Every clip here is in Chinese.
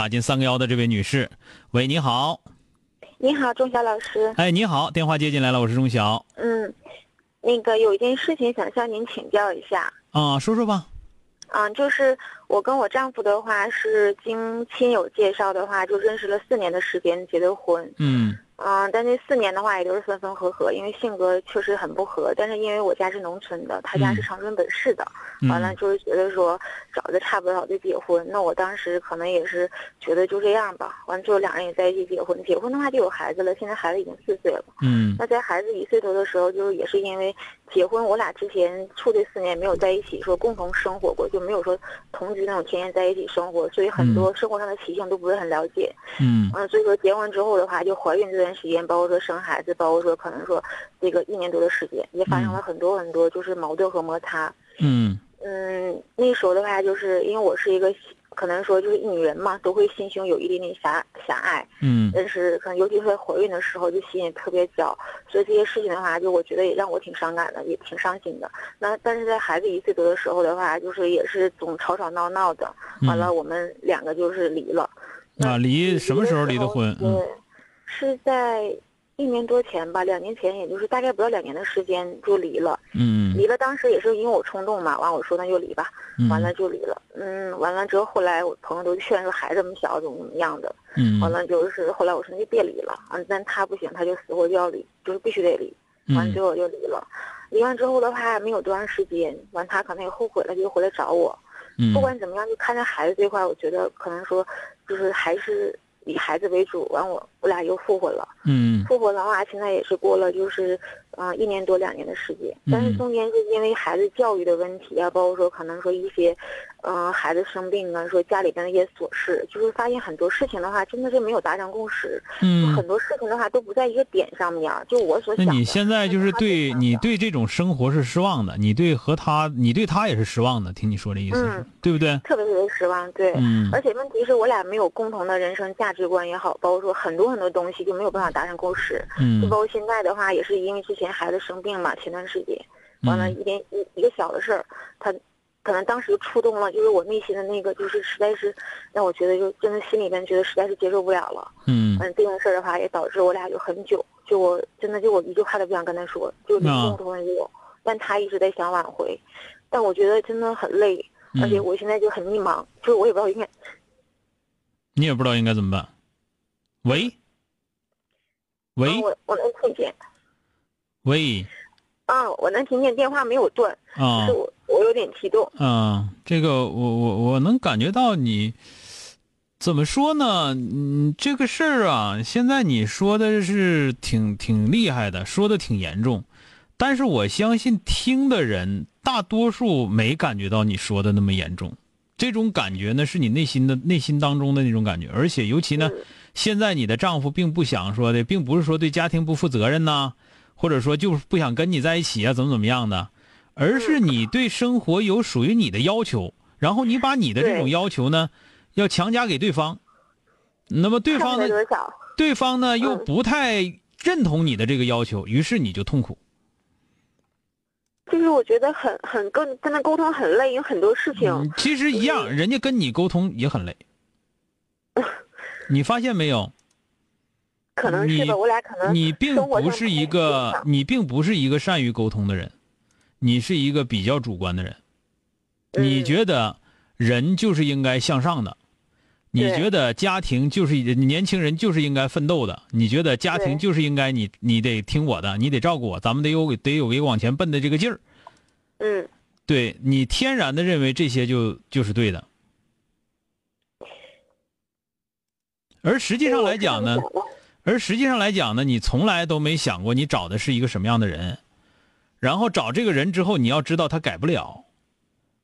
打进三个幺的这位女士，喂，你好。你好，钟晓老师。哎，你好，电话接进来了，我是钟晓。嗯，那个有一件事情想向您请教一下。啊，说说吧。嗯，就是我跟我丈夫的话是经亲友介绍的话，就认识了四年的时间结的婚。嗯。嗯，但那四年的话也都是分分合合，因为性格确实很不合。但是因为我家是农村的，他家是长春本市的，完了就是觉得说找的差不多就结婚。那我当时可能也是觉得就这样吧，完了之后两人也在一起结婚。结婚的话就有孩子了，现在孩子已经四岁了。嗯。那在孩子一岁多的时候，就是也是因为结婚，我俩之前处这四年没有在一起说共同生活过，就没有说同居那种天天在一起生活，所以很多生活上的习性都不是很了解。嗯。嗯，所以说结婚之后的话，就怀孕这段。时间，包括说生孩子，包括说可能说这个一年多的时间，也发生了很多很多就是矛盾和摩擦。嗯嗯，那时候的话，就是因为我是一个可能说就是女人嘛，都会心胸有一点点狭狭隘。嗯，但是可能尤其是在怀孕的时候，就心也特别焦，所以这些事情的话，就我觉得也让我挺伤感的，也挺伤心的。那但是在孩子一岁多的时候的话，就是也是总吵吵闹闹的，完了我们两个就是离了。啊，离什么时候离的婚？嗯。是在一年多前吧，两年前，也就是大概不到两年的时间就离了。嗯，离了，当时也是因为我冲动嘛，完我说那就离吧，完了就离了。嗯，完了之后，后来我朋友都劝说孩子这么小怎么怎么样的。嗯，完了就是后来我说那就别离了，啊，但他不行，他就死活就要离，就是必须得离。完了之后我就离了，离完之后的话没有多长时间，完他可能也后悔了，就回来找我。嗯，不管怎么样，就看着孩子这块，我觉得可能说，就是还是。以孩子为主，完我我俩又复婚了。嗯，复婚的话，现在也是过了，就是，嗯，一年多两年的时间。但是中间是因为孩子教育的问题啊，包括说可能说一些，嗯，孩子生病啊，说家里边的一些琐事，就是发现很多事情的话，真的是没有达成共识。嗯，很多事情的话都不在一个点上面。就我所想。那你现在就是对你对这种生活是失望的，你对和他，你对他也是失望的。听你说这意思，嗯，对不对？特别特别失望，对。嗯。而且问题是我俩没有共同的人生价值观也好，包括说很多很多东西就没有办法达成共识。嗯。就包括现在的话，也是因为之前孩子生病嘛，前段时间，完了一点一一个小的事儿，他可能当时就触动了，就是我内心的那个，就是实在是让我觉得就真的心里边觉得实在是接受不了了。嗯。嗯，这件事儿的话也导致我俩就很久，就我真的就我一句话都不想跟他说，就离共同意我，但他一直在想挽回，但我觉得真的很累，而且我现在就很迷茫，就是我也不知道应该。你也不知道应该怎么办。喂。喂，我我能听见。喂，啊，我能听见，电话没有断。啊，我我有点激动。啊，这个我我我能感觉到你，怎么说呢？嗯，这个事儿啊，现在你说的是挺挺厉害的，说的挺严重，但是我相信听的人大多数没感觉到你说的那么严重。这种感觉呢，是你内心的内心当中的那种感觉，而且尤其呢。现在你的丈夫并不想说的，并不是说对家庭不负责任呐，或者说就是不想跟你在一起啊，怎么怎么样的，而是你对生活有属于你的要求，然后你把你的这种要求呢，要强加给对方，那么对方呢，对方呢又不太认同你的这个要求，于是你就痛苦。就是我觉得很很跟跟他沟通很累，有很多事情。其实一样，人家跟你沟通也很累。你发现没有？可能是吧，我俩可能你并不是一个你并不是一个善于沟通的人，你是一个比较主观的人。你觉得人就是应该向上的，你觉得家庭就是年轻人就是应该奋斗的，你觉得家庭就是应该你你得听我的，你得照顾我，咱们得有得有一个往前奔的这个劲儿。嗯。对你天然的认为这些就就是对的，而实际上来讲呢，而实际上来讲呢，你从来都没想过你找的是一个什么样的人，然后找这个人之后，你要知道他改不了，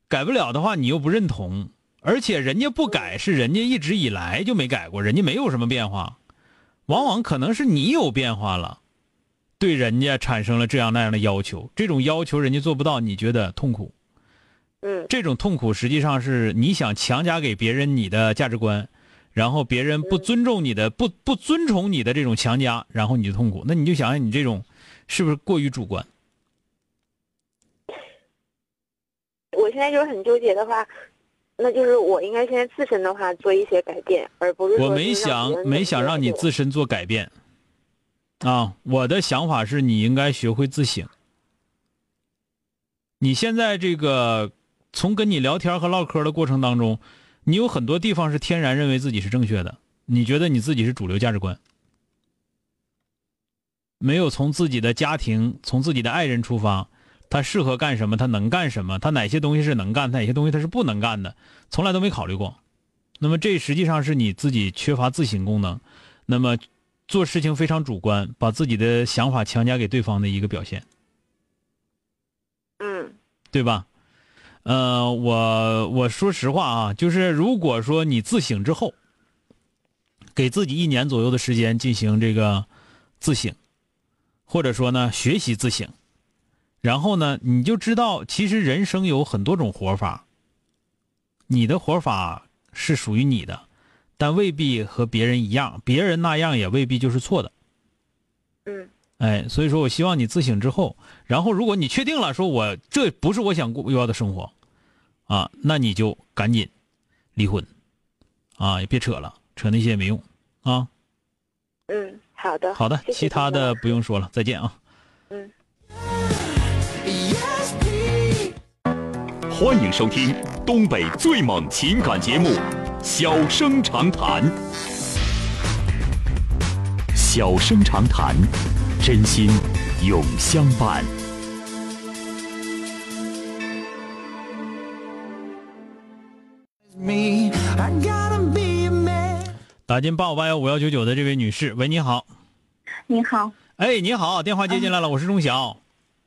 改不了的话，你又不认同，而且人家不改是人家一直以来就没改过，人家没有什么变化，往往可能是你有变化了，对人家产生了这样那样的要求，这种要求人家做不到，你觉得痛苦。嗯这种痛苦实际上是你想强加给别人你的价值观，然后别人不尊重你的、不不尊崇你的这种强加，然后你就痛苦。那你就想想你这种是不是过于主观？我现在就是很纠结的话，那就是我应该现在自身的话做一些改变，而不是我没想没想让你自身做改变，啊，我的想法是你应该学会自省。你现在这个从跟你聊天和唠嗑的过程当中，你有很多地方是天然认为自己是正确的，你觉得你自己是主流价值观，没有从自己的家庭、从自己的爱人出发，他适合干什么，他能干什么，他哪些东西是能干，他哪些东西他是不能干的，从来都没考虑过。那么这实际上是你自己缺乏自省功能，那么做事情非常主观，把自己的想法强加给对方的一个表现，嗯对吧？呃，我我说实话啊，就是如果说你自省之后，给自己一年左右的时间进行这个自省，或者说呢学习自省，然后呢你就知道，其实人生有很多种活法，你的活法是属于你的，但未必和别人一样，别人那样也未必就是错的。嗯哎，所以说我希望你自省之后，然后如果你确定了，说我这不是我想过要的生活，啊，那你就赶紧离婚，啊，也别扯了，扯那些也没用，啊。嗯，好的好的，谢谢其他的不用说了，再见啊。嗯。欢迎收听东北最猛情感节目《小生长谈》。小生长谈，真心永相伴。打进八五八幺五幺九九的这位女士，喂，你好，你好，哎，你好，电话接进来了，我是钟晓，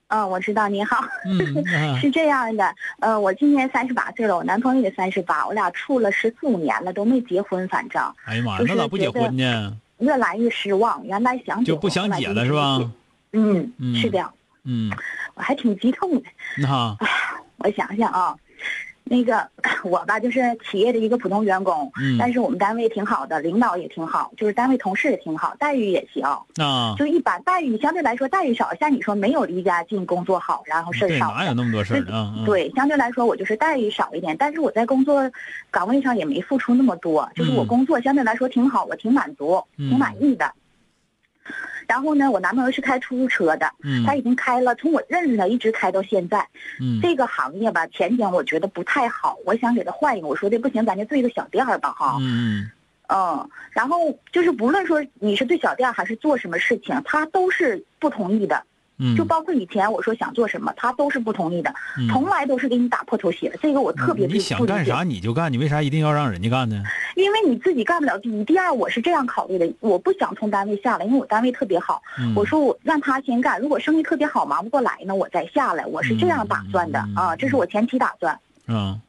嗯、我知道你好，嗯，啊 是这样的，呃，我今年三十八岁了，我男朋友也三十八，我俩处了十四五年了，都没结婚，反正哎呀妈呀，那咋不结婚呢？越来越失望。原来想就不想结了是？吧？嗯，嗯是的，嗯，我还挺激动的。那我想想啊，那个 我吧，就是企业的一个普通员工，嗯但是我们单位挺好的，领导也挺好，就是单位同事也挺好，待遇也行，啊就一般。待遇相对来说待遇少，像你说没有离家近，工作好，然后事儿，少。哪有那么多事儿？啊嗯对，相对来说我就是待遇少一点，但是我在工作岗位上也没付出那么多，就是我嗯工作相对来说挺好，我挺满足，嗯挺满意的。然后呢，我男朋友是开出租车的，嗯他已经开了，从我认识他一直开到现在。嗯这个行业吧，前景我觉得不太好，我想给他换一个。我说的不行，咱就做一个小店儿吧，哈。嗯嗯，然后就是不论说你是对小店还是做什么事情，他都是不同意的。嗯，就包括以前我说想做什么，他都是不同意的，嗯从来都是给你打破头鞋。这个我特别不你想干啥你就干，你为啥一定要让人家干呢？因为你自己干不了第一，第二我是这样考虑的，我不想从单位下来，因为我单位特别好。嗯我说我让他先干，如果生意特别好忙不过来呢，我再下来，我是这样打算的、嗯啊，这是我前期打算。嗯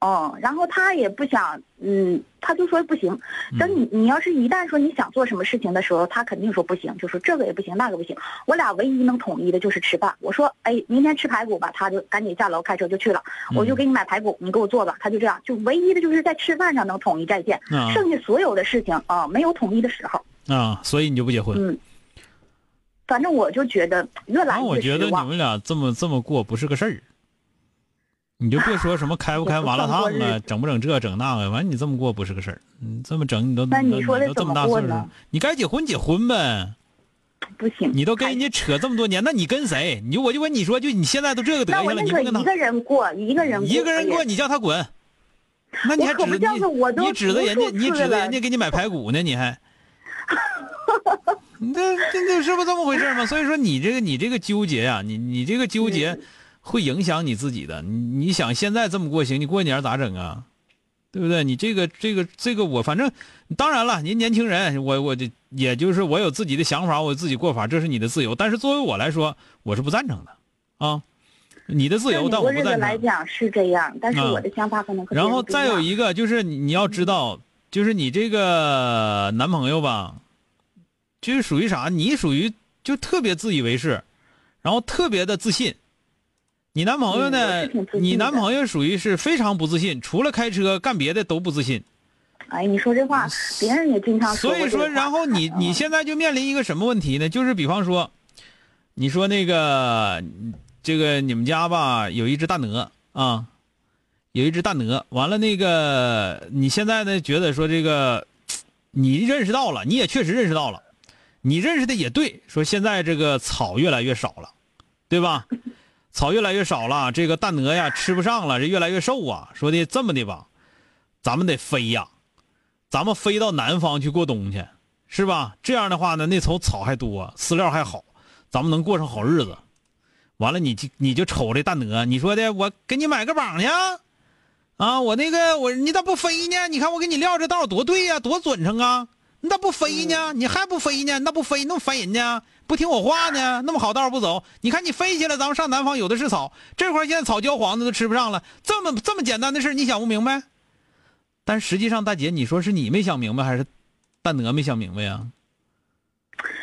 嗯，然后他也不想，嗯，他就说不行。等你你要是一旦说你想做什么事情的时候，他肯定说不行，就说这个也不行，那个不行。我俩唯一能统一的就是吃饭。我说，哎，明天吃排骨吧，他就赶紧下楼开车就去了。我就给你买排骨，你给我做吧。他就这样，就唯一的就是在吃饭上能统一战线，啊剩下所有的事情啊、没有统一的时候。啊，所以你就不结婚？嗯，反正我就觉得越来那我越。觉得你们俩这么这么过不是个事儿。你就别说什么开不开麻辣烫啊，也不算过日子整不整这整那个，完你这么过不是个事儿。你这么整，你都那你说的都这么大岁数你该结婚结婚呗。不行，你都跟人家扯这么多年，那你跟谁？你就我就问你说，就你现在都这个德行了，你不跟他一个人过，一个人过一个人过，你叫他滚，那你还指我可不这样子我都你指着人家，你指着人家给你买排骨呢，你还，你这这这是不是这么回事吗？所以说你这个你这个纠结呀、你你这个纠结会影响你自己的。你你想现在这么过行，你过年咋整啊？对不对？你这个这个这个我反正当然了，您年轻人，我我就也就是我有自己的想法，我自己过法，这是你的自由。但是作为我来说，我是不赞成的啊。你的自由，但我不赞成。来讲是这样，但是啊我的想法可能和别然后再有一个就是你你要知道，就是你这个男朋友吧，就是属于啥？你属于就特别自以为是，然后特别的自信。你男朋友呢你男朋友属于是非常不自信，除了开车干别的都不自信。哎，你说这话，别人也经常说所以说，然后你你嗯现在就面临一个什么问题呢？就是比方说，你说那个这个你们家吧有一只大鹅啊，有一只大鹅，完了那个你现在呢觉得说这个你认识到了，你也确实认识到了，你认识的也对，说现在这个草越来越少了，对吧？草越来越少了，这个大鹅呀吃不上了，这越来越瘦啊。说的这么的吧，咱们得飞呀。咱们飞到南方去过冬去，是吧？这样的话呢，那头草还多，饲料还好，咱们能过上好日子。完了，你就你就瞅这大鹅，你说的，我给你买个榜去啊，我那个我你咋不飞呢？你看我给你撂这道多对呀、多准成啊！你咋不飞呢？你还不飞呢？那不飞？那么烦人呢？不听我话呢？那么好道不走？你看你飞起来，咱们上南方有的是草，这块现在草焦黄的都吃不上了。这么这么简单的事你想不明白？但实际上，大姐，你说是你没想明白，还是大鹅没想明白呀？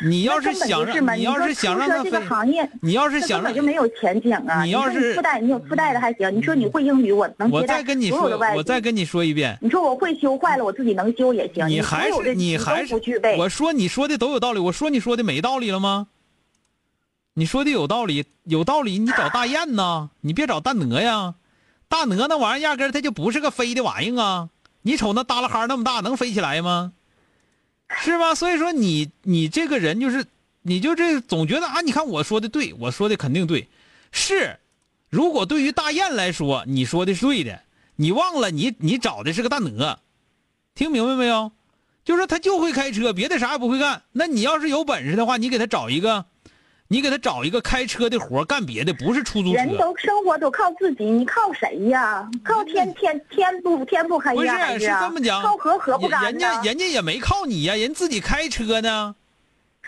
你要是想让，你要是想让他飞你说出租车这个，行业，你要是想让就没有前景啊！你要是附带，你有附带的还行。你说你会英语，我能我接待再跟你说所有的外，我再跟你说一遍，你说我会修坏了，我自己能修也行。你你还是你还是不具备。我说你说的都有道理，我说你说的没道理了吗？你说的有道理，有道理，你找大雁呐，你别找大鹅呀。大鹅那玩意儿压根儿它就不是个飞的玩意儿啊！你瞅那耷拉哈那么大，能飞起来吗？是吧？所以说你你这个人就是，你就这总觉得啊，你看我说的对，我说的肯定对，是。如果对于大雁来说，你说的是对的，你忘了你你找的是个大鹅，听明白没有？就是他就会开车，别的啥也不会干。那你要是有本事的话，你给他找一个，你给他找一个开车的活干别的，不是出租车。人都生活都靠自己，你靠谁呀？靠天天天不天不黑不是呀？还是啊这么讲，靠河河不干人家？人家也没靠你呀，人自己开车呢，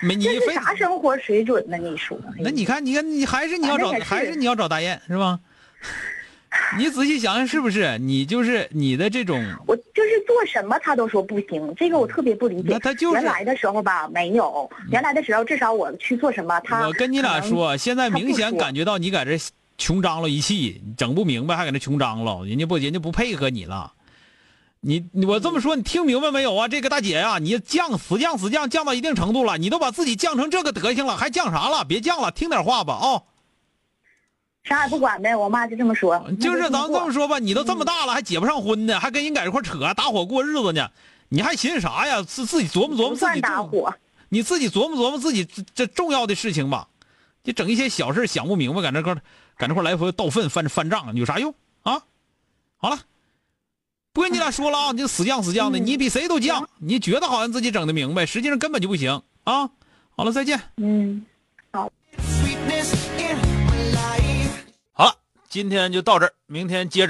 没你非啥生活水准呢？你说？那你看，你看，你还是你要找还是你要找大雁是吧？你仔细想想，是不是？你就是你的这种，我就是做什么他都说不行，这个我特别不理解。那他就是原来的时候吧，没有。原来的时候，至少我去做什么，他我跟你俩，说，现在明显感觉到你在这穷张罗一气，整不明白，还搁那穷张罗，人家不，人家不配合你了。你你我这么说，你听明白没有啊？这个大姐呀、你降死降死降降到一定程度了，你都把自己降成这个德行了，还降啥了？别降了，听点话吧啊、啥也不管呗。我妈就这么说。就是咱这么说吧，你都这么大了，还结不上婚呢，还跟人在一块扯，打伙过日子呢，你还寻思啥呀？自自己琢磨琢磨自己重，搭伙，你自己琢磨琢磨自己这这重要的事情吧。就整一些小事想不明白，搁那块儿搁那块来回倒粪翻翻账，有啥用啊？好了，不跟你俩说了啊，你就死犟死犟的，嗯你比谁都犟，你觉得好像自己整的明白，实际上根本就不行啊。好了，再见。嗯。好今天就到这儿，明天接着。